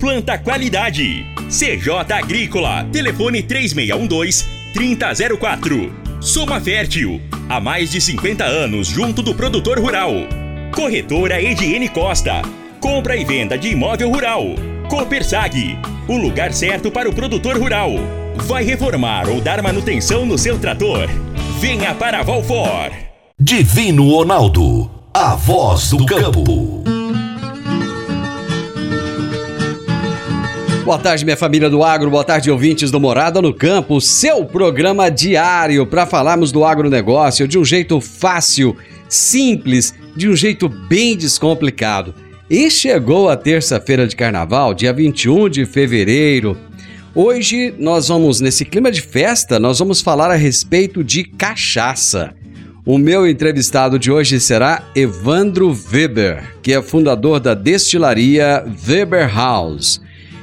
planta qualidade. CJ Agrícola. Telefone 3612-3004. Soma Fértil. Há mais de 50 anos junto do produtor rural. Corretora Ediene Costa. Compra e venda de imóvel rural. Copersag. O lugar certo para o produtor rural. Vai reformar ou dar manutenção no seu trator? Venha para a Valfor. Divino Ronaldo. A voz do campo. Boa tarde, minha família do agro, boa tarde, ouvintes do Morada no Campo, seu programa diário para falarmos do agronegócio de um jeito fácil, simples, de um jeito bem descomplicado. E chegou a terça-feira de carnaval, dia 21 de fevereiro. Hoje nós vamos, nesse clima de festa, nós vamos falar a respeito de cachaça. O meu entrevistado de hoje será Evandro Weber, que é fundador da destilaria Weber House.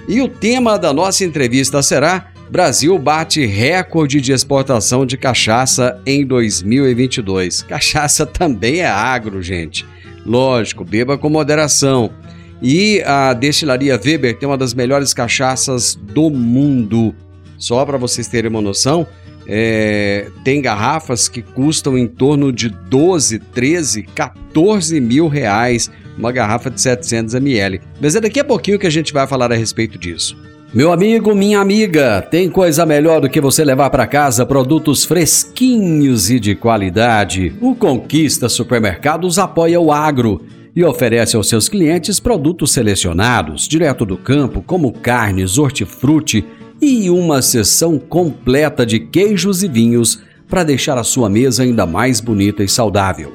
E o tema da nossa entrevista será Brasil bate recorde de exportação de cachaça em 2022. Cachaça também é agro, gente. Lógico, beba com moderação. E a destilaria Weber tem uma das melhores cachaças do mundo. Só para vocês terem uma noção, é, tem garrafas que custam em torno de 12, 13, 14 mil reais uma garrafa de 700 ml. Mas é daqui a pouquinho que a gente vai falar a respeito disso. Meu amigo, minha amiga, tem coisa melhor do que você levar para casa produtos fresquinhos e de qualidade. O Conquista Supermercados apoia o agro e oferece aos seus clientes produtos selecionados, direto do campo, como carnes, hortifruti e uma seção completa de queijos e vinhos para deixar a sua mesa ainda mais bonita e saudável.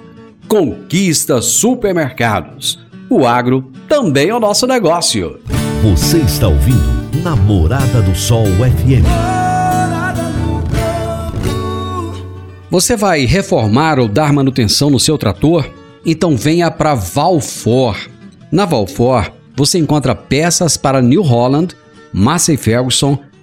Conquista Supermercados. O agro também é o nosso negócio. Você está ouvindo Namorada do Sol FM. Você vai reformar ou dar manutenção no seu trator? Então venha para Valfor. Na Valfor, você encontra peças para New Holland, Massey Ferguson,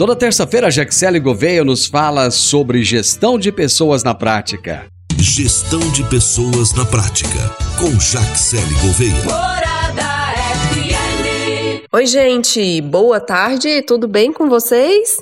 Toda terça-feira, a Jaxele Gouveia nos fala sobre gestão de pessoas na prática. Gestão de pessoas na prática, com Jaxele Gouveia. Oi, gente, boa tarde, tudo bem com vocês?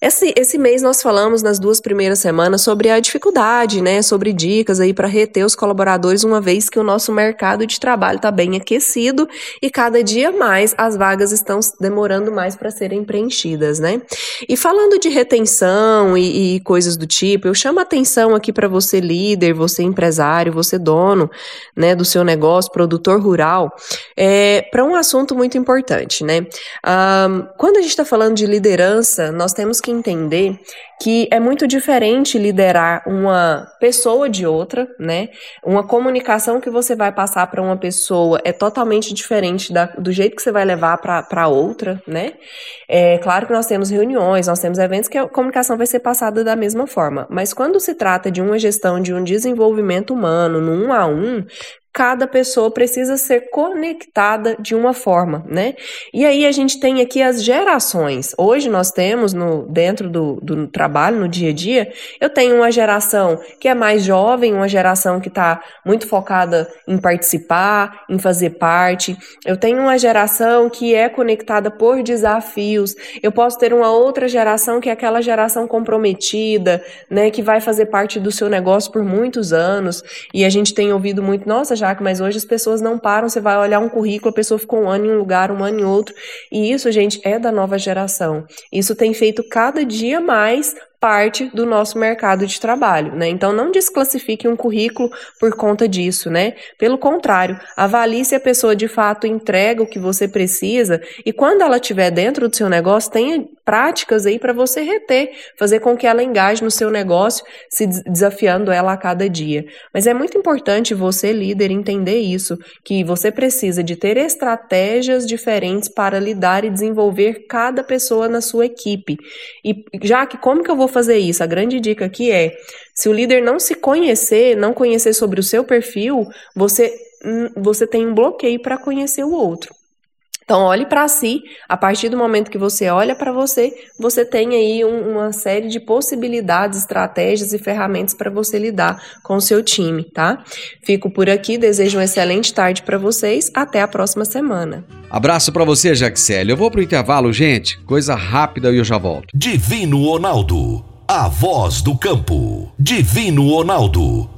Esse, esse mês nós falamos nas duas primeiras semanas sobre a dificuldade, né? Sobre dicas aí para reter os colaboradores, uma vez que o nosso mercado de trabalho está bem aquecido e cada dia mais as vagas estão demorando mais para serem preenchidas, né? E falando de retenção e, e coisas do tipo, eu chamo a atenção aqui para você líder, você empresário, você dono, né, do seu negócio, produtor rural, é, para um assunto muito importante, né? Um, quando a gente está falando de liderança, nós temos que que entender que é muito diferente liderar uma pessoa de outra, né? Uma comunicação que você vai passar para uma pessoa é totalmente diferente da, do jeito que você vai levar para outra, né? É claro que nós temos reuniões, nós temos eventos que a comunicação vai ser passada da mesma forma, mas quando se trata de uma gestão de um desenvolvimento humano no um a um, cada pessoa precisa ser conectada de uma forma, né? E aí a gente tem aqui as gerações. Hoje nós temos no dentro do, do trabalho, no dia a dia, eu tenho uma geração que é mais jovem, uma geração que está muito focada em participar, em fazer parte. Eu tenho uma geração que é conectada por desafios. Eu posso ter uma outra geração que é aquela geração comprometida, né? Que vai fazer parte do seu negócio por muitos anos. E a gente tem ouvido muito, nossa, já Jaque, mas hoje as pessoas não param. Você vai olhar um currículo, a pessoa ficou um ano em um lugar, um ano em outro. E isso, gente, é da nova geração. Isso tem feito cada dia mais parte do nosso mercado de trabalho, né? Então não desclassifique um currículo por conta disso, né? Pelo contrário, avalie se a pessoa de fato entrega o que você precisa e quando ela estiver dentro do seu negócio, tenha práticas aí para você reter, fazer com que ela engaje no seu negócio, se desafiando ela a cada dia. Mas é muito importante você, líder, entender isso, que você precisa de ter estratégias diferentes para lidar e desenvolver cada pessoa na sua equipe. E já que como que eu vou fazer isso? A grande dica aqui é: se o líder não se conhecer, não conhecer sobre o seu perfil, você, hum, você tem um bloqueio para conhecer o outro. Então, olhe para si. A partir do momento que você olha para você, você tem aí um, uma série de possibilidades, estratégias e ferramentas para você lidar com o seu time, tá? Fico por aqui, desejo uma excelente tarde para vocês. Até a próxima semana. Abraço para você, Jaxele. Eu vou pro intervalo, gente. Coisa rápida e eu já volto. Divino Ronaldo, a voz do campo. Divino Ronaldo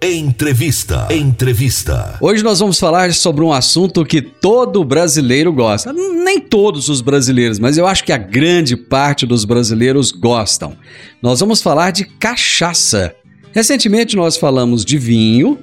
Entrevista. Entrevista. Hoje nós vamos falar sobre um assunto que todo brasileiro gosta. Nem todos os brasileiros, mas eu acho que a grande parte dos brasileiros gostam. Nós vamos falar de cachaça. Recentemente nós falamos de vinho.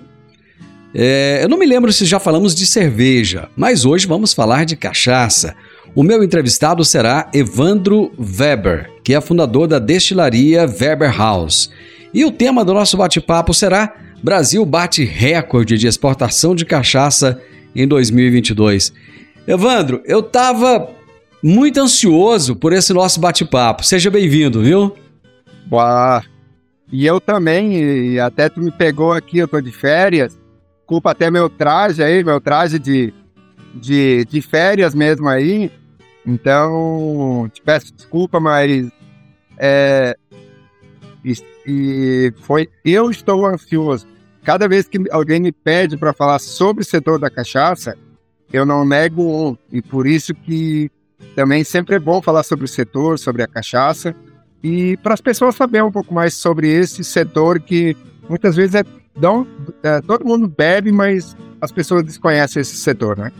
É, eu não me lembro se já falamos de cerveja, mas hoje vamos falar de cachaça. O meu entrevistado será Evandro Weber, que é fundador da destilaria Weber House. E o tema do nosso bate-papo será Brasil bate recorde de exportação de cachaça em 2022. Evandro, eu estava muito ansioso por esse nosso bate-papo. Seja bem-vindo, viu? Boa. E eu também, e até tu me pegou aqui, eu tô de férias. Culpa até meu traje aí, meu traje de, de, de férias mesmo aí. Então, te peço desculpa, mas é, e, e foi. Eu estou ansioso. Cada vez que alguém me pede para falar sobre o setor da cachaça, eu não nego um. E por isso que também sempre é bom falar sobre o setor, sobre a cachaça, e para as pessoas saberem um pouco mais sobre esse setor que muitas vezes é, não, é, todo mundo bebe, mas as pessoas desconhecem esse setor, né?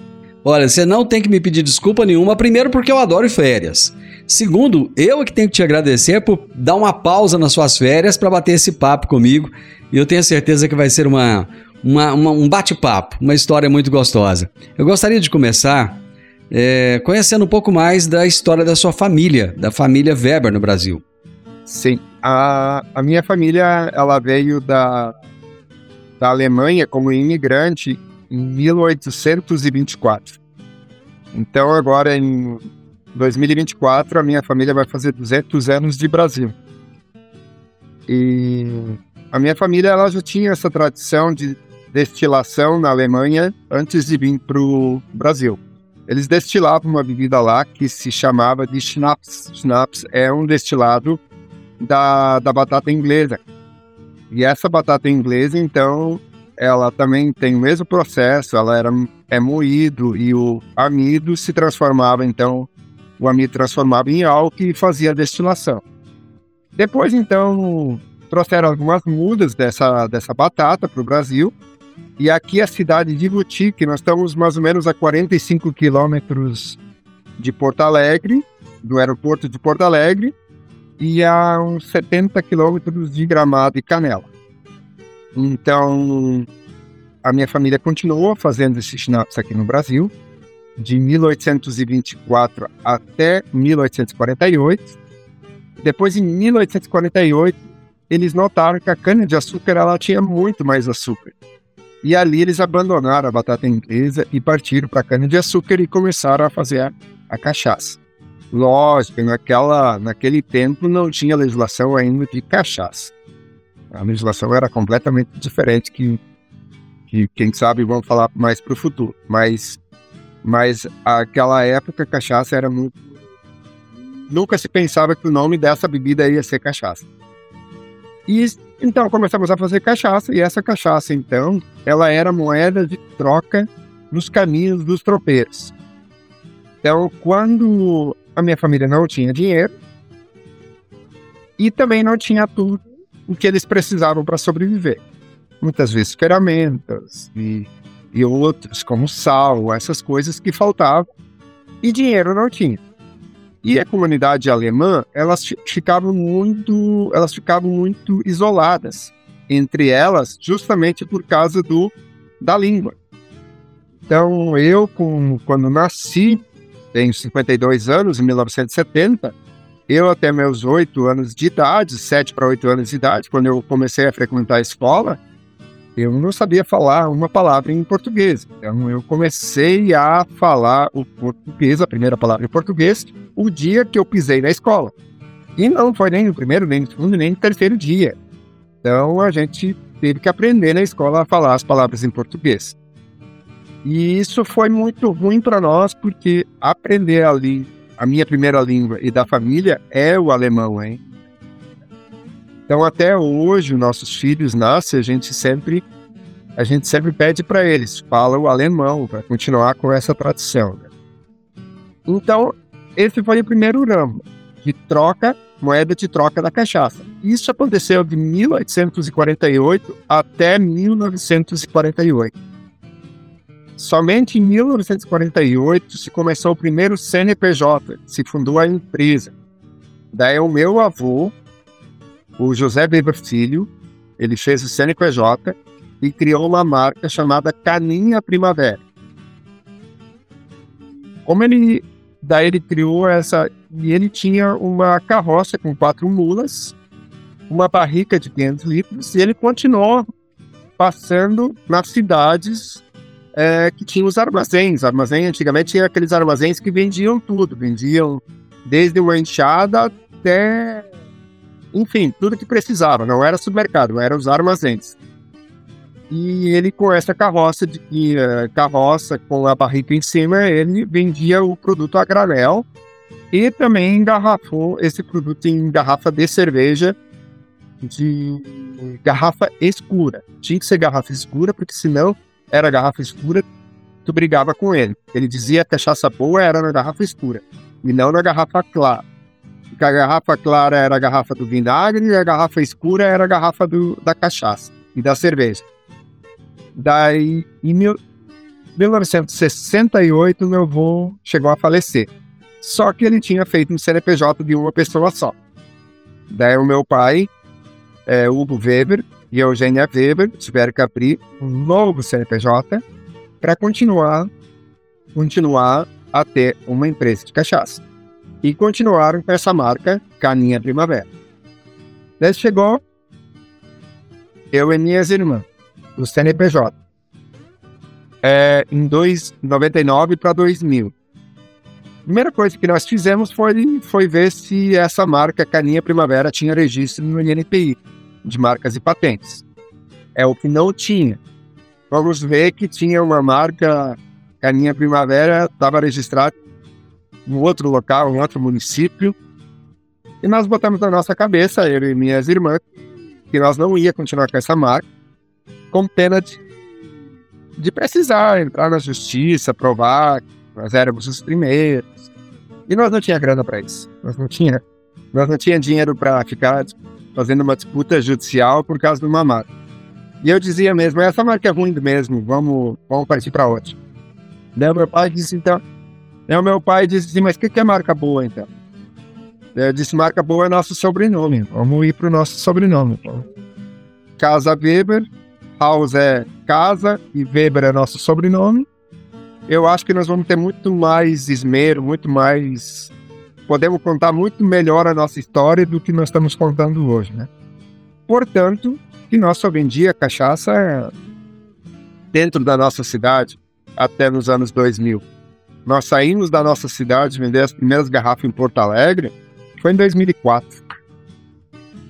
Olha, você não tem que me pedir desculpa nenhuma, primeiro porque eu adoro férias. Segundo, eu é que tenho que te agradecer por dar uma pausa nas suas férias para bater esse papo comigo. E eu tenho certeza que vai ser uma, uma, uma um bate-papo, uma história muito gostosa. Eu gostaria de começar é, conhecendo um pouco mais da história da sua família, da família Weber no Brasil. Sim, a, a minha família ela veio da, da Alemanha como imigrante em 1824. Então, agora em 2024, a minha família vai fazer 200 anos de Brasil. E a minha família ela já tinha essa tradição de destilação na Alemanha antes de vir para o Brasil. Eles destilavam uma bebida lá que se chamava de schnapps. Schnapps é um destilado da, da batata inglesa. E essa batata inglesa, então, ela também tem o mesmo processo, ela era, é moído e o amido se transformava, então, o amido transformava em álcool e fazia a destilação. Depois, então, trouxeram algumas mudas dessa, dessa batata para o Brasil, e aqui a cidade de Boutique, nós estamos mais ou menos a 45 quilômetros de Porto Alegre, do aeroporto de Porto Alegre, e a uns 70 quilômetros de Gramado e Canela. Então, a minha família continuou fazendo esses schnapps aqui no Brasil. de 1824 até 1848. Depois, em 1848, eles notaram que a cana-de-açúcar tinha muito mais açúcar. E ali eles abandonaram a batata inglesa e partiram para a cana-de-açúcar e começaram a fazer a, a cachaça. Lógico, naquela, naquele tempo não tinha legislação ainda de cachaça. A legislação era completamente diferente que, que quem sabe vamos falar mais para o futuro. Mas, mas aquela época cachaça era muito... Nunca se pensava que o nome dessa bebida ia ser cachaça. E então começamos a fazer cachaça e essa cachaça então, ela era moeda de troca nos caminhos dos tropeiros. Então, quando a minha família não tinha dinheiro e também não tinha tudo o que eles precisavam para sobreviver. Muitas vezes ferramentas e, e outros, como sal, essas coisas que faltavam, e dinheiro não tinha. E a comunidade alemã, elas ficavam muito, elas ficavam muito isoladas entre elas, justamente por causa do da língua. Então, eu, com, quando nasci, tenho 52 anos, em 1970, eu, até meus oito anos de idade, sete para oito anos de idade, quando eu comecei a frequentar a escola, eu não sabia falar uma palavra em português. Então, eu comecei a falar o português, a primeira palavra em português, o dia que eu pisei na escola. E não foi nem no primeiro, nem no segundo, nem no terceiro dia. Então, a gente teve que aprender na escola a falar as palavras em português. E isso foi muito ruim para nós, porque aprender ali a minha primeira língua e da família é o alemão, hein? Então até hoje nossos filhos nascem, a gente sempre a gente sempre pede para eles, fala o alemão para continuar com essa tradição. Né? Então esse foi o primeiro ramo de troca, moeda de troca da cachaça. Isso aconteceu de 1848 até 1948. Somente em 1948 se começou o primeiro CNPJ, se fundou a empresa. Daí o meu avô, o José Weber Filho, ele fez o CNPJ e criou uma marca chamada Caninha Primavera. Como ele, daí ele criou essa, e ele tinha uma carroça com quatro mulas, uma barrica de 500 litros, e ele continuou passando nas cidades é, que tinha os armazéns. Armazém, antigamente, tinha aqueles armazéns que vendiam tudo. Vendiam desde uma enxada até... Enfim, tudo que precisava. Não era supermercado, eram os armazéns. E ele, com essa carroça, de, uh, carroça com a barrica em cima, ele vendia o produto a granel e também engarrafou esse produto em garrafa de cerveja de garrafa escura. Tinha que ser garrafa escura, porque senão era garrafa escura, tu brigava com ele. Ele dizia que a cachaça boa era na garrafa escura e não na garrafa clara. Porque a garrafa clara era a garrafa do vinagre e a garrafa escura era a garrafa do, da cachaça e da cerveja. Daí, em mil, 1968, meu avô chegou a falecer. Só que ele tinha feito um CNPJ de uma pessoa só. Daí o meu pai, é, Hugo Weber, e Eugênia Weber tiveram que abrir um novo CNPJ para continuar, continuar a ter uma empresa de cachaça. E continuaram com essa marca Caninha Primavera. Daí chegou eu e minhas irmãs, do CNPJ, é, em 99 para 2000. Primeira coisa que nós fizemos foi, foi ver se essa marca Caninha Primavera tinha registro no INPI de marcas e patentes. É o que não tinha. Vamos ver que tinha uma marca Caninha Primavera, estava registrada em outro local, em outro município. E nós botamos na nossa cabeça, eu e minhas irmãs, que nós não ia continuar com essa marca, com pena de, de precisar entrar na justiça, provar que nós éramos os primeiros. E nós não tinha grana para isso. Nós não tinha, nós não tinha dinheiro para ficar fazendo uma disputa judicial por causa de uma marca. E eu dizia mesmo, essa marca é ruim mesmo, vamos, vamos partir para outra. Daí meu pai disse, então... Daí o meu pai disse assim, mas o que, que é marca boa, então? Eu disse, marca boa é nosso sobrenome, vamos ir para o nosso sobrenome. Então. Casa Weber, House é casa e Weber é nosso sobrenome. eu acho que nós vamos ter muito mais esmero, muito mais. Podemos contar muito melhor a nossa história do que nós estamos contando hoje, né? Portanto, que nós só vendia cachaça dentro da nossa cidade até nos anos 2000. Nós saímos da nossa cidade vender as primeiras garrafas em Porto Alegre foi em 2004.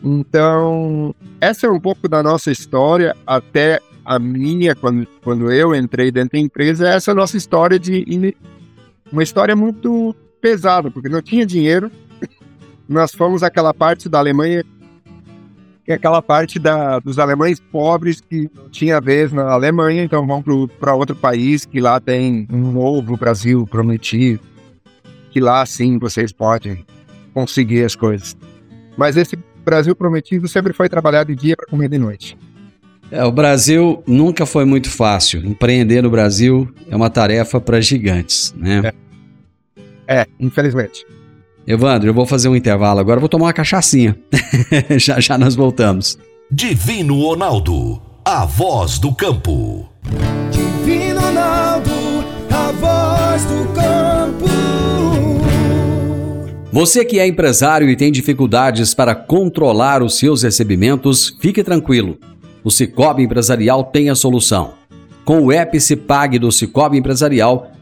Então, essa é um pouco da nossa história até a minha, quando, quando eu entrei dentro da empresa, essa é a nossa história de. Uma história muito pesada, porque não tinha dinheiro. Nós fomos aquela parte da Alemanha, que é aquela parte da, dos alemães pobres que não tinha vez na Alemanha, então vão para outro país que lá tem um novo Brasil prometido, que lá sim vocês podem conseguir as coisas. Mas esse Brasil prometido sempre foi trabalhar de dia para comer de noite. É, o Brasil nunca foi muito fácil. Empreender no Brasil é uma tarefa para gigantes, né? É. é, infelizmente. Evandro, eu vou fazer um intervalo agora, vou tomar uma cachaçinha. já já nós voltamos. Divino Ronaldo, a voz do campo. Divino Ronaldo, a voz do campo. Você que é empresário e tem dificuldades para controlar os seus recebimentos, fique tranquilo o Cicobi Empresarial tem a solução. Com o Epicipag do Cicobi Empresarial,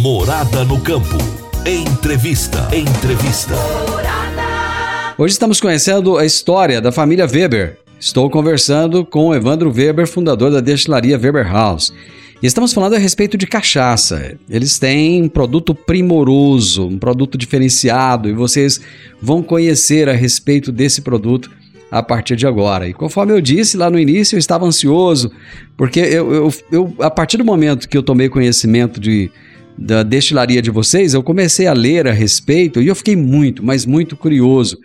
Morada no campo. Entrevista. Entrevista. Hoje estamos conhecendo a história da família Weber. Estou conversando com Evandro Weber, fundador da destilaria Weber House. E estamos falando a respeito de cachaça. Eles têm um produto primoroso, um produto diferenciado, e vocês vão conhecer a respeito desse produto a partir de agora. E conforme eu disse lá no início, eu estava ansioso, porque eu, eu, eu a partir do momento que eu tomei conhecimento de, da destilaria de vocês, eu comecei a ler a respeito e eu fiquei muito, mas muito curioso,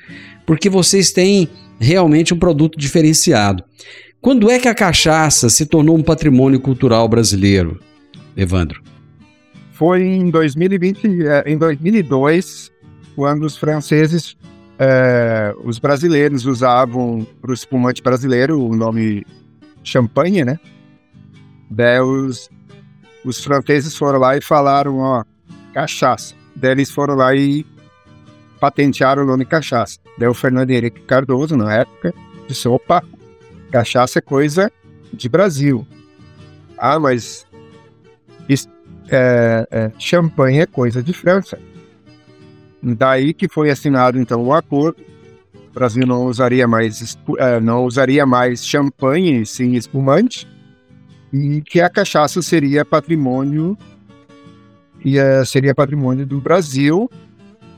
porque vocês têm realmente um produto diferenciado. Quando é que a cachaça se tornou um patrimônio cultural brasileiro, Evandro? Foi em 2020, é, em 2002, quando os franceses é, os brasileiros usavam para o espumante brasileiro o nome champanhe, né? Daí os, os franceses foram lá e falaram, ó, cachaça. Daí eles foram lá e patentearam o nome cachaça. Daí o Fernando Henrique Cardoso, na época, disse, opa, cachaça é coisa de Brasil. Ah, mas é, é, champanhe é coisa de França. Daí que foi assinado então o acordo. O Brasil não usaria mais uh, não usaria mais champanhe, sim espumante, e que a cachaça seria patrimônio e uh, seria patrimônio do Brasil.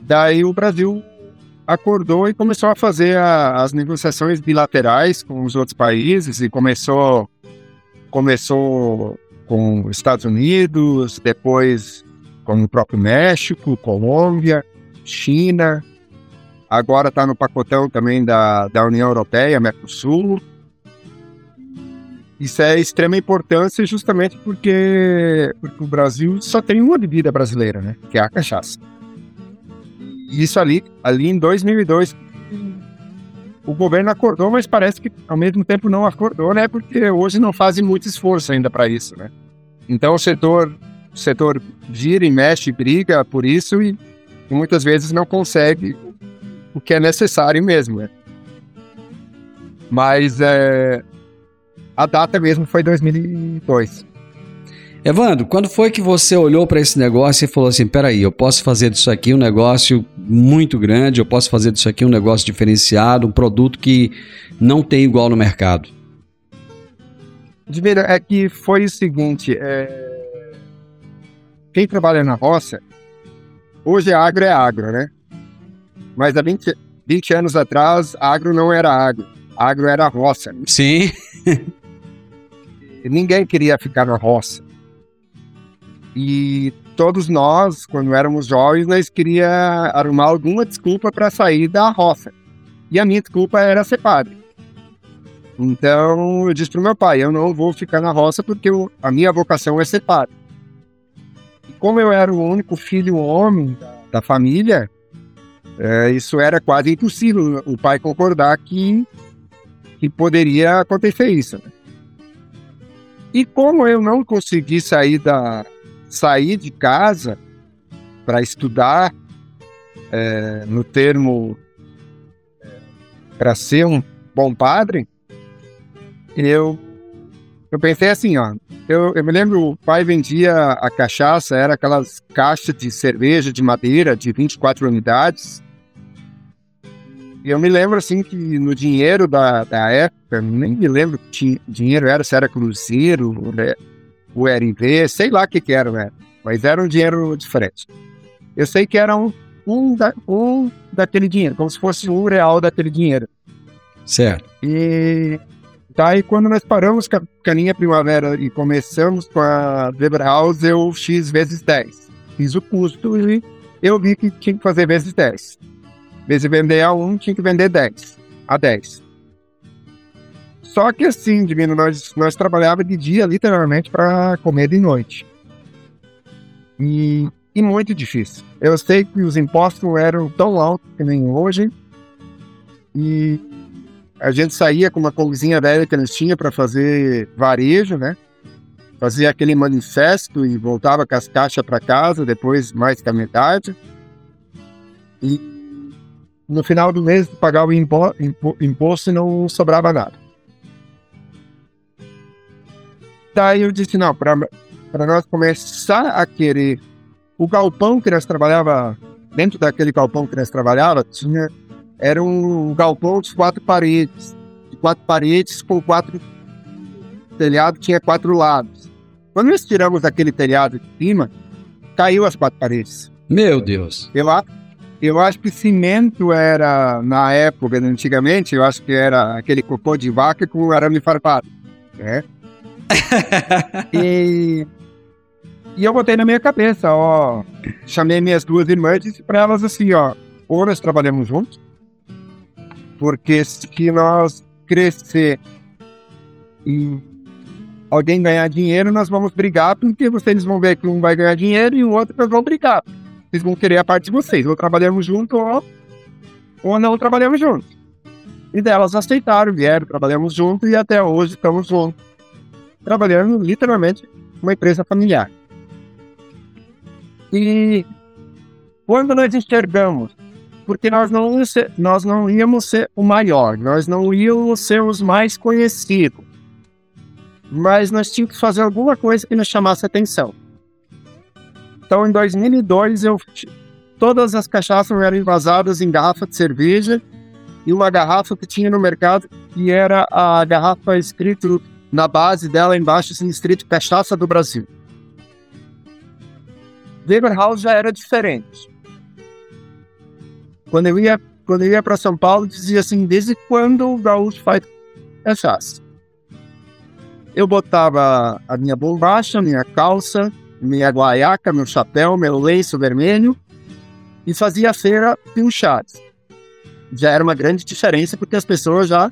Daí o Brasil acordou e começou a fazer a, as negociações bilaterais com os outros países e começou começou com os Estados Unidos, depois com o próprio México, Colômbia, China, agora está no pacotão também da, da União Europeia, Mercosul. Isso é extrema importância justamente porque, porque o Brasil só tem uma bebida brasileira, né? Que é a cachaça. Isso ali, ali em 2002, o governo acordou, mas parece que ao mesmo tempo não acordou, né? Porque hoje não fazem muito esforço ainda para isso, né? Então o setor, o setor gira e mexe, briga por isso e e muitas vezes não consegue o que é necessário mesmo. Né? Mas é, a data mesmo foi 2002. Evandro, quando foi que você olhou para esse negócio e falou assim: peraí, eu posso fazer disso aqui um negócio muito grande, eu posso fazer disso aqui um negócio diferenciado, um produto que não tem igual no mercado? Admira, é que foi o seguinte: é... quem trabalha na roça Hoje agro é agro, né? Mas há 20, 20 anos atrás, agro não era agro. Agro era roça. Né? Sim. Ninguém queria ficar na roça. E todos nós, quando éramos jovens, nós queria arrumar alguma desculpa para sair da roça. E a minha desculpa era ser padre. Então eu disse para meu pai: eu não vou ficar na roça porque eu, a minha vocação é ser padre. E como eu era o único filho homem da, da família, é, isso era quase impossível o pai concordar que, que poderia acontecer isso. Né? E como eu não consegui sair, da, sair de casa para estudar é, no termo é, para ser um bom padre, eu, eu pensei assim, ó. Eu, eu me lembro, o pai vendia a cachaça, era aquelas caixas de cerveja de madeira de 24 unidades. Eu me lembro, assim, que no dinheiro da, da época, nem me lembro que dinheiro era, se era Cruzeiro, o RV, sei lá o que que era, né? Mas era um dinheiro diferente. Eu sei que era um, um, da, um daquele dinheiro, como se fosse um real daquele dinheiro. Certo. E e quando nós paramos com a Caninha Primavera e começamos com a Weber House, eu X vezes 10. Fiz o custo e eu vi que tinha que fazer vezes 10. Vezes vender a 1, tinha que vender 10. A 10. Só que assim, Divino, nós, nós trabalhávamos de dia literalmente para comer de noite. E, e muito difícil. Eu sei que os impostos eram tão altos que nem hoje. E a gente saía com uma cozinha velha que eles tinham para fazer varejo, né? Fazia aquele manifesto e voltava com as caixas para casa, depois mais que a metade. E no final do mês pagava o impo impo imposto e não sobrava nada. Daí eu disse, não, para nós começar a querer... O galpão que nós trabalhava, dentro daquele galpão que nós trabalhava, tinha era um galpão de quatro paredes. De quatro paredes com quatro. Telhado tinha quatro lados. Quando nós tiramos aquele telhado de cima, caiu as quatro paredes. Meu Deus. Eu, eu acho que cimento era, na época, antigamente, eu acho que era aquele cocô de vaca com arame farpado. Né? e, e eu botei na minha cabeça, ó. Chamei minhas duas irmãs e disse para elas assim, ó. Ou nós trabalhamos juntos, porque se nós crescer e alguém ganhar dinheiro, nós vamos brigar, porque vocês vão ver que um vai ganhar dinheiro e o outro nós vamos brigar. Vocês vão querer a parte de vocês, ou trabalhamos junto ou, ou não trabalhamos juntos. E delas aceitaram, vieram, trabalhamos juntos e até hoje estamos juntos. Trabalhando literalmente uma empresa familiar. E quando nós enxergamos porque nós não, nós não íamos ser o maior, nós não íamos ser os mais conhecidos. Mas nós tínhamos que fazer alguma coisa que nos chamasse atenção. Então, em 2002, eu, todas as cachaças eram envasadas em garrafa de cerveja e uma garrafa que tinha no mercado, que era a garrafa escrito na base dela, embaixo, assim, escrito Cachaça do Brasil. Weber House já era diferente. Quando eu ia, quando eu ia para São Paulo, dizia assim: desde quando o gaúcho faz cachaça? Eu botava a minha bombacha, minha calça, minha guaiaca, meu chapéu, meu lenço vermelho e fazia a feira pinchados. Já era uma grande diferença porque as pessoas já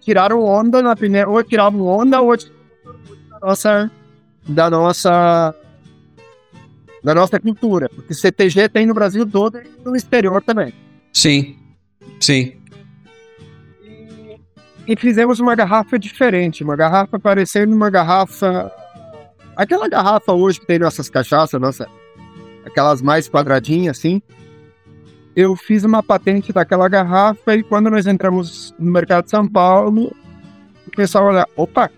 tiraram onda na primeira, ou tiravam onda ou da nossa, da nossa da nossa cultura. Porque CTG tem no Brasil todo e no exterior também. Sim, sim. E, e fizemos uma garrafa diferente, uma garrafa parecendo uma garrafa. Aquela garrafa hoje que tem nossas cachaças, nossa, aquelas mais quadradinhas assim. Eu fiz uma patente daquela garrafa e quando nós entramos no mercado de São Paulo, o pessoal olha, opa,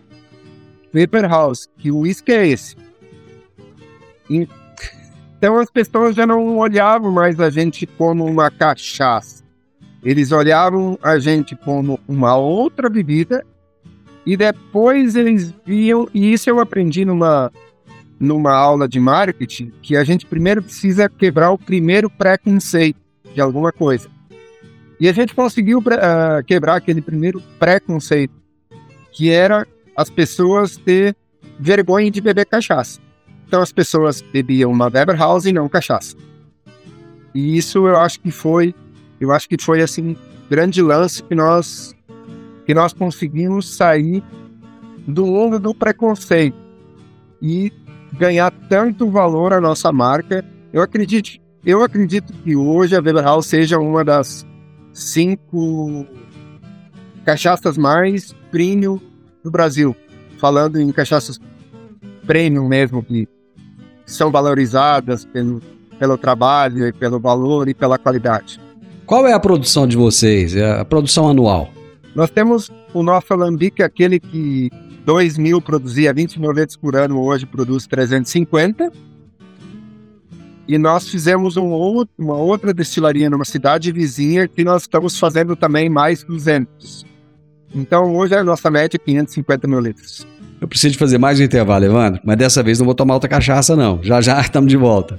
Paper House, que uísque é esse? Então as pessoas já não olhavam mais a gente como uma cachaça. Eles olhavam a gente como uma outra bebida e depois eles viam, e isso eu aprendi numa, numa aula de marketing, que a gente primeiro precisa quebrar o primeiro preconceito de alguma coisa. E a gente conseguiu uh, quebrar aquele primeiro preconceito, que era as pessoas ter vergonha de beber cachaça. então as pessoas bebiam uma Weber House e não cachaça. E isso eu acho que foi, eu acho que foi assim grande lance que nós que nós conseguimos sair do mundo do preconceito e ganhar tanto valor à nossa marca. Eu acredito, eu acredito que hoje a Weber House seja uma das cinco cachaças mais premium do Brasil. Falando em cachaças premium mesmo, que são valorizadas pelo, pelo trabalho e pelo valor e pela qualidade. Qual é a produção de vocês? É a produção anual? Nós temos o nosso alambique, aquele que 2 mil produzia 20 mil litros por ano, hoje produz 350. E nós fizemos um outro, uma outra destilaria numa cidade vizinha que nós estamos fazendo também mais 200. Então hoje a nossa média é 550 mil litros. Eu preciso de fazer mais um intervalo, Evandro, mas dessa vez não vou tomar outra cachaça, não. Já já estamos de volta.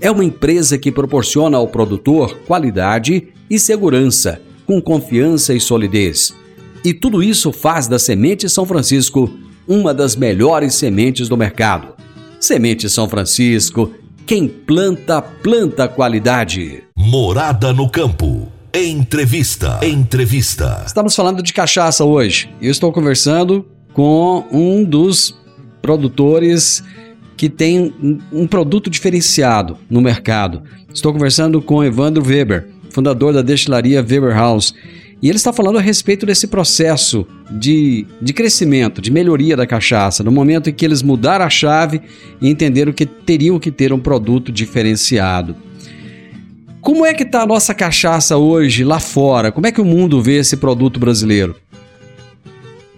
É uma empresa que proporciona ao produtor qualidade e segurança, com confiança e solidez. E tudo isso faz da Semente São Francisco uma das melhores sementes do mercado. Semente São Francisco, quem planta, planta qualidade. Morada no campo. Entrevista. Entrevista. Estamos falando de cachaça hoje. Eu estou conversando com um dos produtores que tem um produto diferenciado no mercado. Estou conversando com Evandro Weber, fundador da destilaria Weber House. E ele está falando a respeito desse processo de, de crescimento, de melhoria da cachaça, no momento em que eles mudaram a chave e entenderam que teriam que ter um produto diferenciado. Como é que está a nossa cachaça hoje lá fora? Como é que o mundo vê esse produto brasileiro?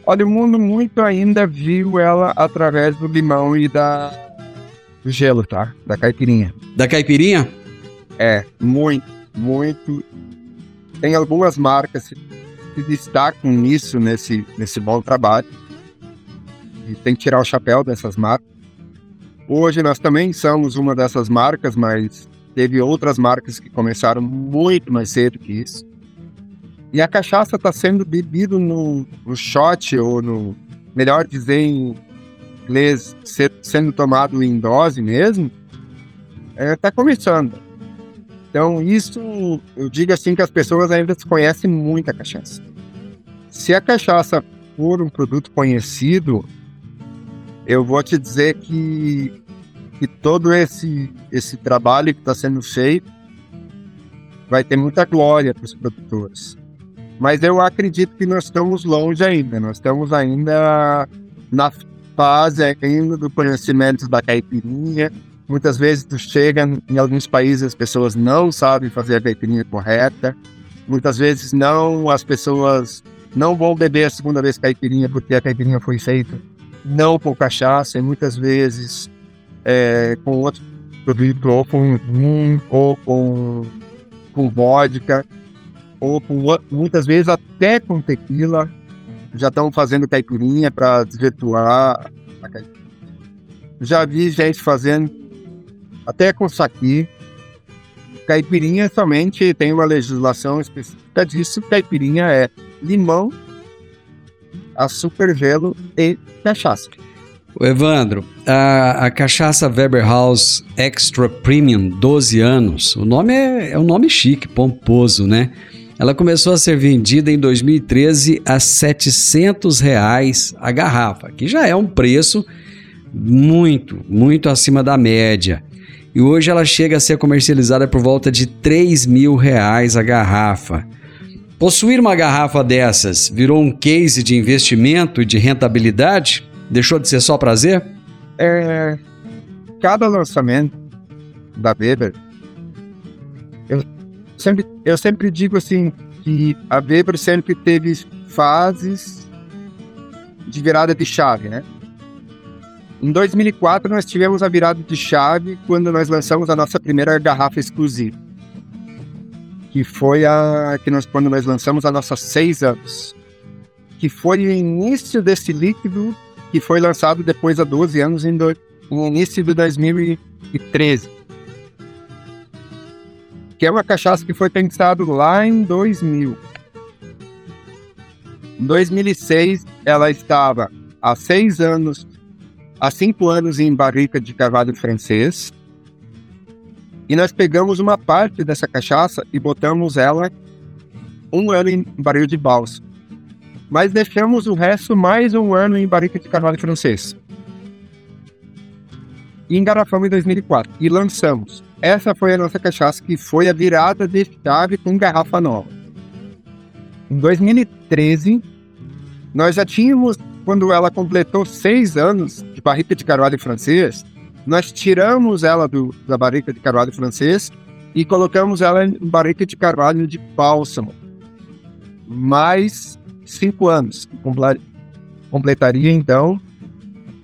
Olha, o mundo muito ainda viu ela através do limão e da do gelo, tá? Da caipirinha. Da caipirinha? É, muito, muito. Tem algumas marcas que destacam nisso, nesse, nesse bom trabalho. E tem que tirar o chapéu dessas marcas. Hoje nós também somos uma dessas marcas, mas teve outras marcas que começaram muito mais cedo que isso. E a cachaça está sendo bebido no, no shot, ou no, melhor dizer, em inglês sendo tomado em dose mesmo, está é, tá começando. Então, isso, eu digo assim que as pessoas ainda desconhecem muito a cachaça. Se a cachaça for um produto conhecido, eu vou te dizer que, que todo esse, esse trabalho que está sendo feito vai ter muita glória para os produtores. Mas eu acredito que nós estamos longe ainda, nós estamos ainda na fase ainda do conhecimento da caipirinha. Muitas vezes tu chega em alguns países as pessoas não sabem fazer a caipirinha correta. Muitas vezes não as pessoas não vão beber a segunda vez caipirinha porque a caipirinha foi feita não com cachaça e muitas vezes é, com outro produto ou com rum ou com com vodka ou com, muitas vezes até com tequila já estão fazendo caipirinha para desvirtuar a caipirinha. Já vi gente fazendo até com saqui. Caipirinha somente tem uma legislação específica disso. Caipirinha é limão, açúcar, gelo e cachaça. O Evandro, a, a, cachaça Weber House Extra Premium 12 anos, o nome é, é um nome chique, pomposo, né? Ela começou a ser vendida em 2013 a 700 reais a garrafa, que já é um preço muito, muito acima da média. E hoje ela chega a ser comercializada por volta de 3 mil reais a garrafa. Possuir uma garrafa dessas virou um case de investimento e de rentabilidade? Deixou de ser só prazer? É, cada lançamento da Weber eu sempre, eu sempre digo assim que a Weber sempre teve fases de virada de chave, né? Em 2004, nós tivemos a virada de chave quando nós lançamos a nossa primeira garrafa exclusiva. Que foi a que nós, quando nós lançamos a nossa seis anos. Que foi o início desse líquido que foi lançado depois há 12 anos, em do, no início de 2013. Que é uma cachaça que foi pensada lá em 2000. Em 2006, ela estava há seis anos há cinco anos em barrica de carvalho francês. E nós pegamos uma parte dessa cachaça e botamos ela um ano em barril de balsa. Mas deixamos o resto mais um ano em barrica de carvalho francês. E engarrafamos em 2004 e lançamos. Essa foi a nossa cachaça que foi a virada de chave com garrafa nova. Em 2013, nós já tínhamos quando ela completou seis anos de barrica de carvalho francês, nós tiramos ela do, da barrica de carvalho francês e colocamos ela em barrica de carvalho de bálsamo. Mais cinco anos. Completaria, então,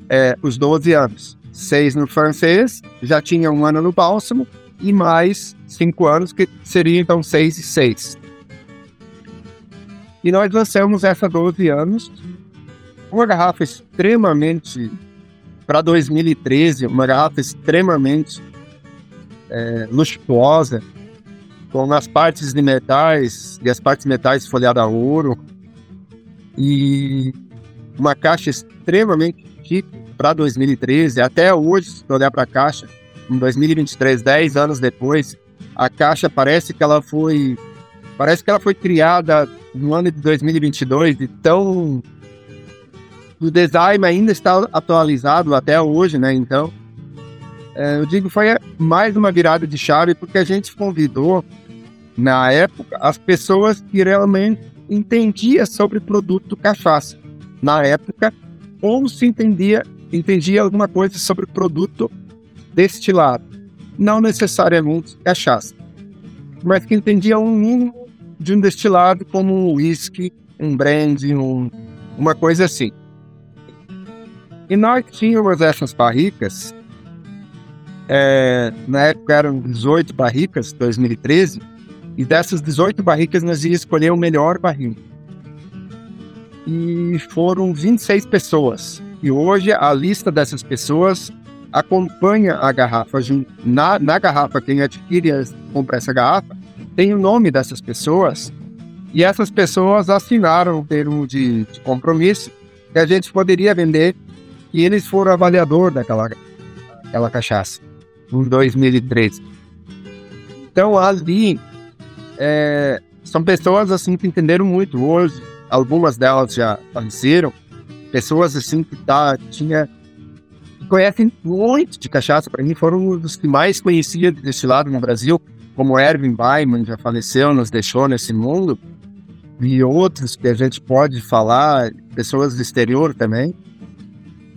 é, os 12 anos. Seis no francês, já tinha um ano no bálsamo, e mais cinco anos, que seria então seis e seis. E nós lançamos essa 12 anos uma garrafa extremamente, para 2013, uma garrafa extremamente é, luxuosa, com as partes de metais e as partes metais folhadas a ouro, e uma caixa extremamente chique para 2013. Até hoje, se olhar para a caixa, em 2023, 10 anos depois, a caixa parece que ela foi parece que ela foi criada no ano de 2022 de tão o design ainda está atualizado até hoje, né? Então, é, eu digo foi mais uma virada de chave porque a gente convidou na época as pessoas que realmente entendiam sobre produto cachaça. Na época, ou se entendia entendia alguma coisa sobre produto destilado, não necessariamente cachaça, mas que entendia um mínimo de um destilado como um whisky, um brandy, um, uma coisa assim. E nós tínhamos essas barricas, é, na época eram 18 barricas, 2013, e dessas 18 barricas nós íamos escolher o melhor barril. E foram 26 pessoas. E hoje a lista dessas pessoas acompanha a garrafa. Na, na garrafa, quem adquire, compra essa garrafa, tem o nome dessas pessoas. E essas pessoas assinaram o termo de, de compromisso que a gente poderia vender e eles foram avaliador daquela aquela cachaça em 2013. Então ali é, são pessoas assim que entenderam muito hoje. Algumas delas já faleceram. Pessoas assim que tá tinha que conhecem muito de cachaça. Para mim foram os que mais conhecia desse lado no Brasil, como Erwin Weiman já faleceu, nos deixou nesse mundo e outros que a gente pode falar, pessoas do exterior também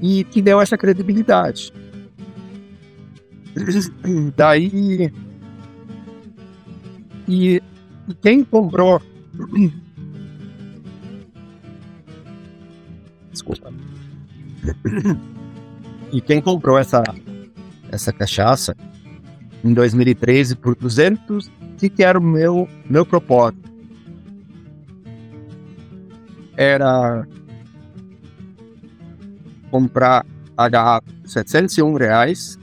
e que deu essa credibilidade. Daí. E quem comprou. Desculpa. E quem comprou essa, essa cachaça em 2013 por 200, que, que era o meu, meu propósito? Era comprar a garrafa por 701 reais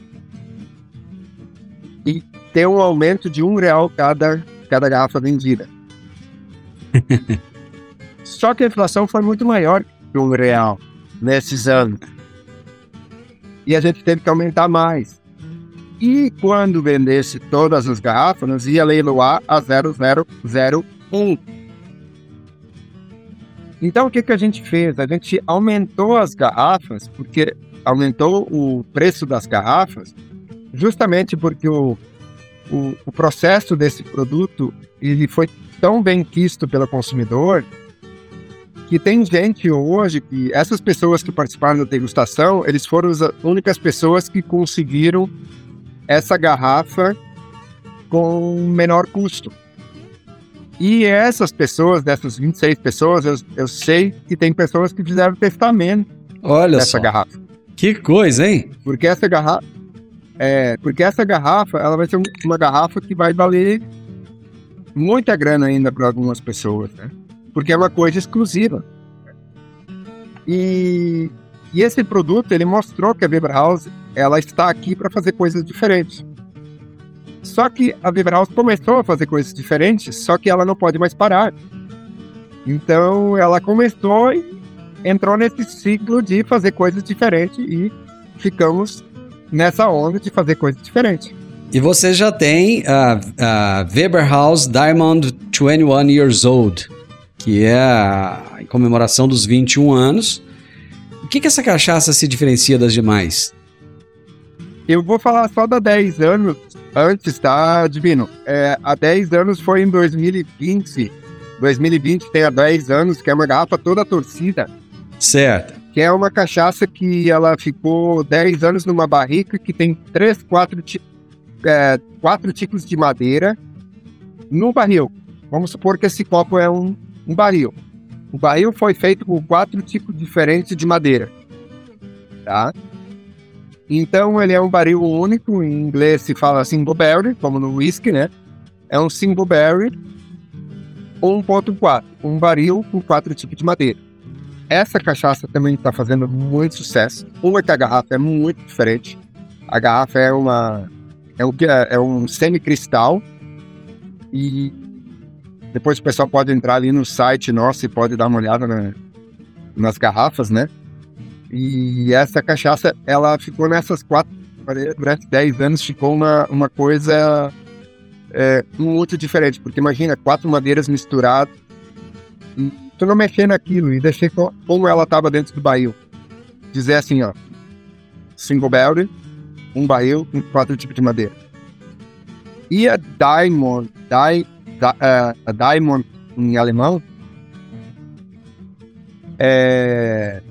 e ter um aumento de um real cada, cada garrafa vendida. Só que a inflação foi muito maior um real nesses anos. E a gente teve que aumentar mais. E quando vendesse todas as garrafas, ia leiloar a 0001. Então, o que, que a gente fez? A gente aumentou as garrafas, porque aumentou o preço das garrafas, justamente porque o, o, o processo desse produto ele foi tão bem quisto pelo consumidor que tem gente hoje que essas pessoas que participaram da degustação, eles foram as únicas pessoas que conseguiram essa garrafa com menor custo. E essas pessoas, dessas 26 pessoas, eu, eu sei que tem pessoas que fizeram testamento Olha dessa só. garrafa. Que coisa, hein? Porque essa garrafa. É, porque essa garrafa, ela vai ser um- uma garrafa que vai valer muita grana ainda para algumas pessoas, né? Porque é uma coisa exclusiva. E, e esse produto, ele mostrou que a Weber House, ela está aqui para fazer coisas diferentes. Só que a Weber House começou a fazer coisas diferentes, só que ela não pode mais parar. Então, ela começou e entrou nesse ciclo de fazer coisas diferentes e ficamos nessa onda de fazer coisas diferentes. E você já tem a, a Weber House Diamond 21 Years Old, que é a em comemoração dos 21 anos. O que, que essa cachaça se diferencia das demais? Eu vou falar só da 10 anos antes, tá, Divino? É, há 10 anos foi em 2020. 2020 tem há 10 anos, que é uma garrafa toda torcida, Certo. que é uma cachaça que ela ficou 10 anos numa barrica que tem 3, 4, é, quatro tipos de madeira no barril. Vamos supor que esse copo é um, um barril. O barril foi feito com quatro tipos diferentes de madeira. Tá? Então ele é um barril único, em inglês se fala single barrel, como no whisky, né? É um single barrel 1.4, um barril com quatro tipos de madeira. Essa cachaça também está fazendo muito sucesso. Uma que a garrafa é muito diferente. A garrafa é uma é o que é, é um semicristal e depois o pessoal pode entrar ali no site nosso e pode dar uma olhada na- nas garrafas, né? E essa cachaça, ela ficou nessas quatro, durante 10 anos, ficou uma, uma coisa é, muito diferente. Porque imagina, quatro madeiras misturadas, e tu não mexer naquilo e deixar co- como ela estava dentro do barril. Dizer assim, ó, single barrel, um barril com quatro tipos de madeira. E a Diamond, Di, Di- eh, a Diamond em alemão, é,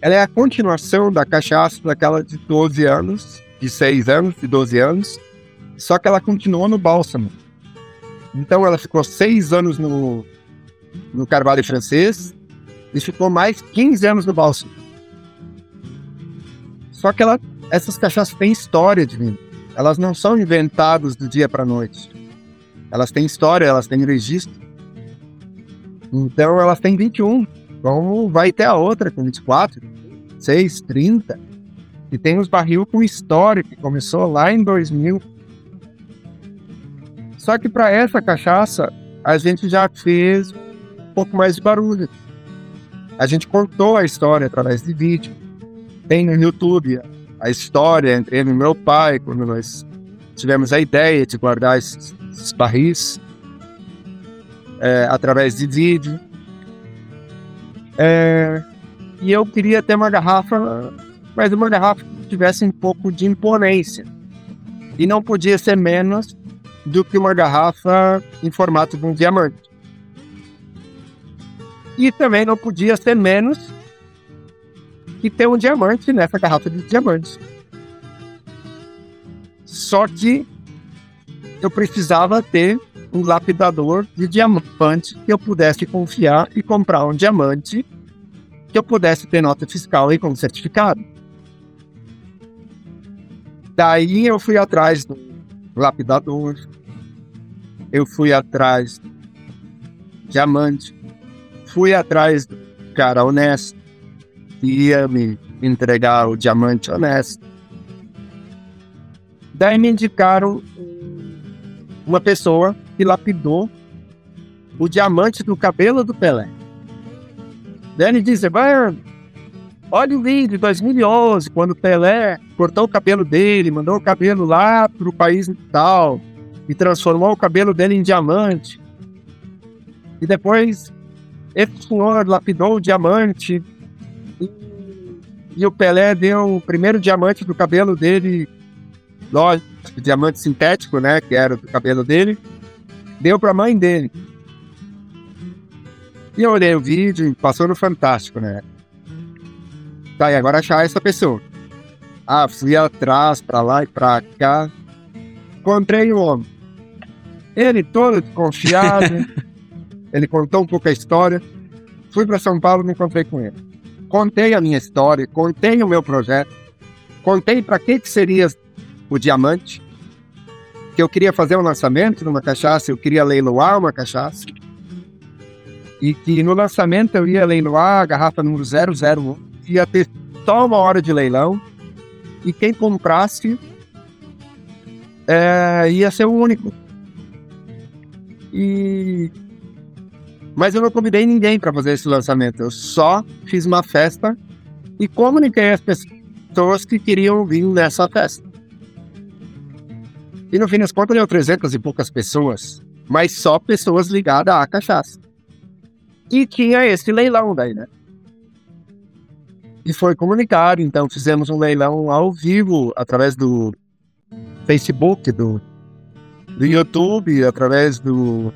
ela é a continuação da cachaça daquela de 12 anos, de 6 anos, de 12 anos, só que ela continuou no bálsamo. Então ela ficou 6 anos no, no carvalho francês e ficou mais 15 anos no bálsamo. Só que ela, essas cachaças têm história de vinho. Elas não são inventadas do dia para noite. Elas têm história, elas têm registro. Então elas têm 21. Como vai ter a outra com 24, 6, 30. E tem os barril com história, que começou lá em 2000. Só que para essa cachaça, a gente já fez um pouco mais de barulho. A gente contou a história através de vídeo. Tem no YouTube a história entre ele e meu pai, quando nós tivemos a ideia de guardar esses, esses barris é, através de vídeo. É, e eu queria ter uma garrafa, mas uma garrafa que tivesse um pouco de imponência. E não podia ser menos do que uma garrafa em formato de um diamante. E também não podia ser menos que ter um diamante nessa garrafa de diamantes. Só que eu precisava ter um lapidador de diamante que eu pudesse confiar e comprar um diamante que eu pudesse ter nota fiscal e como certificado. Daí eu fui atrás do lapidador, eu fui atrás do diamante, fui atrás do cara honesto que ia me entregar o diamante honesto. Daí me indicaram uma pessoa que lapidou o diamante do cabelo do Pelé. Daí ele disse, olha o vídeo de 2011, quando o Pelé cortou o cabelo dele, mandou o cabelo lá para o país tal e transformou o cabelo dele em diamante. E depois esse senhor lapidou o diamante e, e o Pelé deu o primeiro diamante do cabelo dele, lógico, diamante sintético, né, que era do cabelo dele, deu para a mãe dele. E eu olhei o vídeo e passou no Fantástico, né? Tá, e agora achar essa pessoa. Ah, fui atrás, pra lá e pra cá. Encontrei o homem. Ele todo desconfiado. ele contou um pouco a história. Fui para São Paulo e me encontrei com ele. contei a minha história, contei o meu projeto, contei para que, que seria o diamante, que eu queria fazer um lançamento numa cachaça, eu queria leiloar uma cachaça, e que no lançamento eu ia leiloar a garrafa número 001, ia ter só uma hora de leilão, e quem comprasse é, ia ser o único. E mas eu não convidei ninguém para fazer esse lançamento. Eu só fiz uma festa e comuniquei as pessoas que queriam vir nessa festa. E no fim das contas deu 300 e poucas pessoas, mas só pessoas ligadas à cachaça. E tinha esse leilão daí, né? E foi comunicado, então fizemos um leilão ao vivo através do Facebook, do, do YouTube, através do,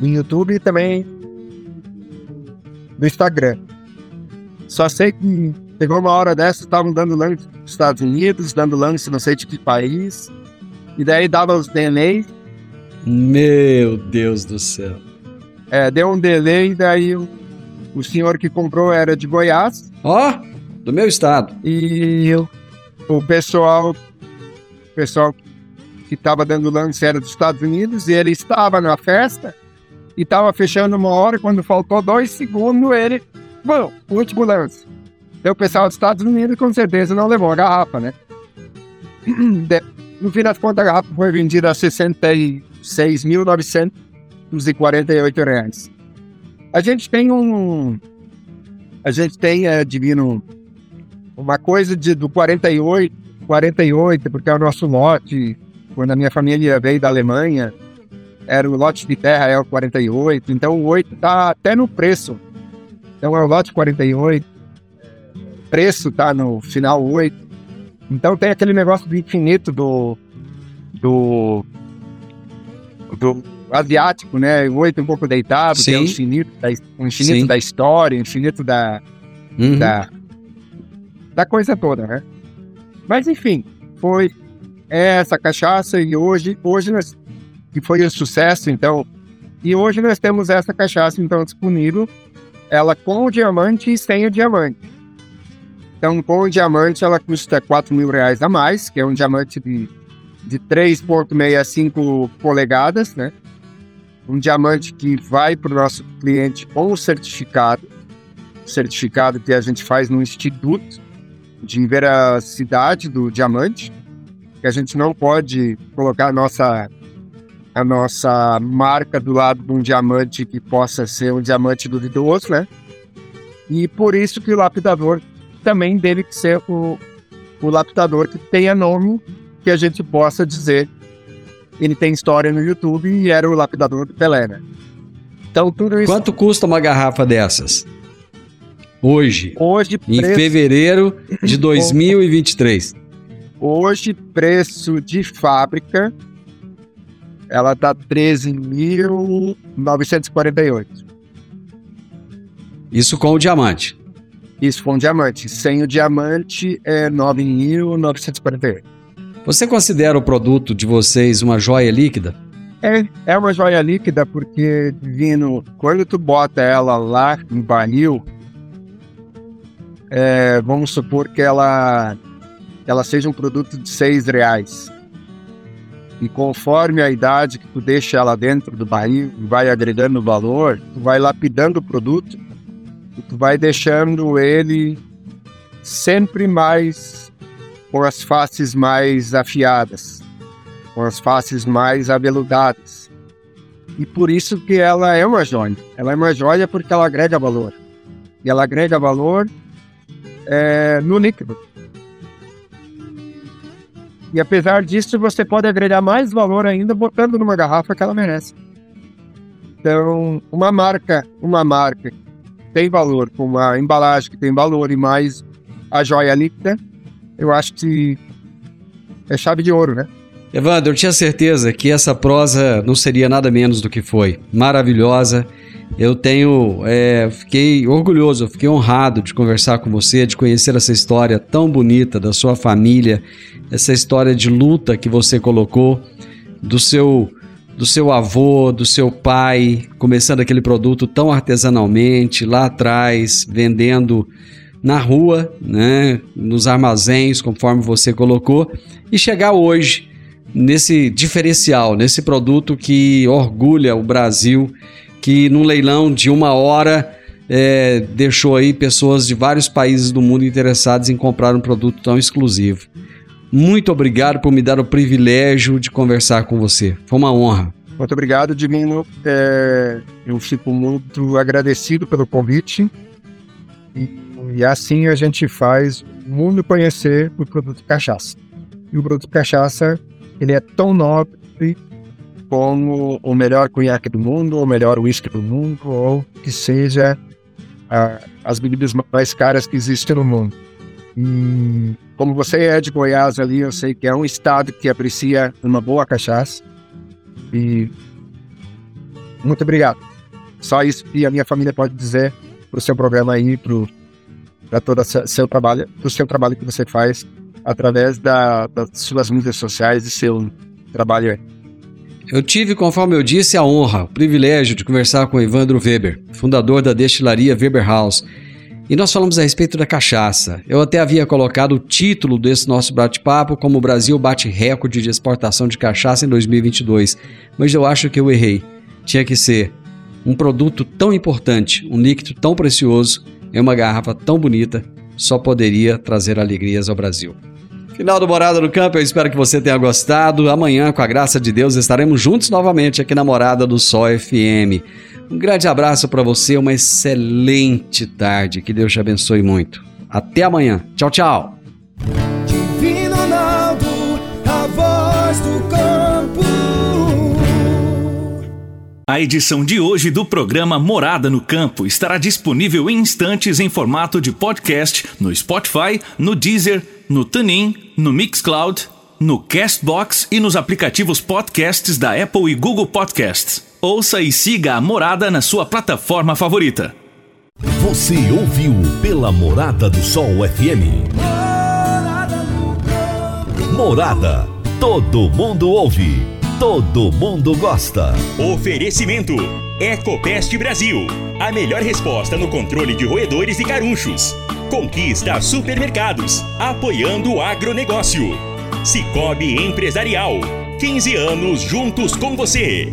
do YouTube e também do Instagram. Só sei que pegou uma hora dessa, estavam dando lance nos Estados Unidos, dando lance não sei de que país, e daí dava os delays. Meu Deus do céu. É, deu um delay, daí o, o senhor que comprou era de Goiás. Ó, oh, do meu estado. E o, o pessoal pessoal que estava dando lance era dos Estados Unidos e ele estava na festa e estava fechando uma hora. Quando faltou dois segundos, ele, bom, último lance. Então, o pessoal dos Estados Unidos com certeza não levou a garrafa, né? No fim das contas, a garrafa foi vendida a 66.948 reais. A gente tem um. A gente tem, é, Divino, uma coisa de, do 48 48, porque é o nosso lote. Quando a minha família veio da Alemanha, era o lote de terra, é o 48. Então o 8 está até no preço. Então é o lote 48. Preço tá no final 8. Então tem aquele negócio do infinito do. do. do asiático, né? O 8 um pouco deitado, Sim. é o infinito, da, o infinito da história, o infinito da, uhum. da. da coisa toda, né? Mas enfim, foi essa cachaça e hoje, hoje nós, que foi um sucesso, então, e hoje nós temos essa cachaça então disponível, ela com o diamante e sem o diamante. Então, com o diamante ela custa 4 mil reais a mais, que é um diamante de, de 3,65 polegadas, né? Um diamante que vai para o nosso cliente com o certificado, certificado que a gente faz no instituto, de veracidade do diamante, que a gente não pode colocar a nossa, a nossa marca do lado de um diamante que possa ser um diamante duvidoso, né? E por isso que o lapidador também deve ser o, o lapidador que tenha nome que a gente possa dizer ele tem história no YouTube e era o lapidador do Pelé, né? Então tudo isso... Quanto custa uma garrafa dessas? Hoje. Hoje, em fevereiro de 2023. Hoje, preço de fábrica, ela tá 13.948. Isso com o diamante. Isso com o diamante. Sem o diamante é 9.948. Você considera o produto de vocês uma joia líquida? É, é uma joia líquida porque, vindo, quando tu bota ela lá em barril, é, vamos supor que ela, ela seja um produto de seis reais. E conforme a idade que tu deixa ela dentro do barril, vai agregando valor, tu vai lapidando o produto, tu vai deixando ele sempre mais com as faces mais afiadas, com as faces mais aveludadas. E por isso que ela é uma joia. Ela é uma joia porque ela agrega valor. E ela agrega valor é, no líquido. E apesar disso, você pode agregar mais valor ainda botando numa garrafa que ela merece. Então, uma marca, uma marca tem valor, com uma embalagem que tem valor e mais a joia líquida, eu acho que é chave de ouro, né? Evandro, eu tinha certeza que essa prosa não seria nada menos do que foi. Maravilhosa eu tenho, é, fiquei orgulhoso, fiquei honrado de conversar com você, de conhecer essa história tão bonita da sua família, essa história de luta que você colocou, do seu do seu avô, do seu pai, começando aquele produto tão artesanalmente lá atrás, vendendo na rua, né, nos armazéns, conforme você colocou, e chegar hoje nesse diferencial, nesse produto que orgulha o Brasil, que num leilão de uma hora é, deixou aí pessoas de vários países do mundo interessadas em comprar um produto tão exclusivo. Muito obrigado por me dar o privilégio de conversar com você. Foi uma honra. Muito obrigado, Divino. É, eu fico muito agradecido pelo convite. E, e, assim a gente faz o mundo conhecer o produto cachaça. E o produto cachaça, ele é tão nobre como o melhor cunhaque do mundo, o melhor whisky do mundo, ou que seja a, as bebidas mais caras que existem no mundo. Como você é de Goiás ali, eu sei que é um estado que aprecia uma boa cachaça. E muito obrigado. Só isso que a minha família pode dizer para o seu programa aí, para todo o seu trabalho, o seu trabalho que você faz através da, das suas mídias sociais e seu trabalho aí. Eu tive, conforme eu disse, a honra, o privilégio de conversar com Evandro Weber, fundador da destilaria Weber House. E nós falamos a respeito da cachaça. Eu até havia colocado o título desse nosso bate-papo como o Brasil bate recorde de exportação de cachaça em 2022, mas eu acho que eu errei. Tinha que ser um produto tão importante, um líquido tão precioso, em uma garrafa tão bonita, só poderia trazer alegrias ao Brasil. Final do Morada no Campo, eu espero que você tenha gostado. Amanhã, com a graça de Deus, estaremos juntos novamente aqui na Morada do Sol FM. Um grande abraço para você, uma excelente tarde. Que Deus te abençoe muito. Até amanhã. Tchau, tchau. Divino Ronaldo, a voz do campo. A edição de hoje do programa Morada no Campo estará disponível em instantes em formato de podcast no Spotify, no Deezer, no TuneIn, no Mixcloud, no Castbox e nos aplicativos podcasts da Apple e Google Podcasts. Ouça e siga a Morada na sua plataforma favorita. Você ouviu pela Morada do Sol FM. Morada. Todo mundo ouve. Todo mundo gosta. Oferecimento: Ecopest Brasil. A melhor resposta no controle de roedores e carunchos. Conquista Supermercados, apoiando o agronegócio. Cicobi Empresarial, 15 anos juntos com você.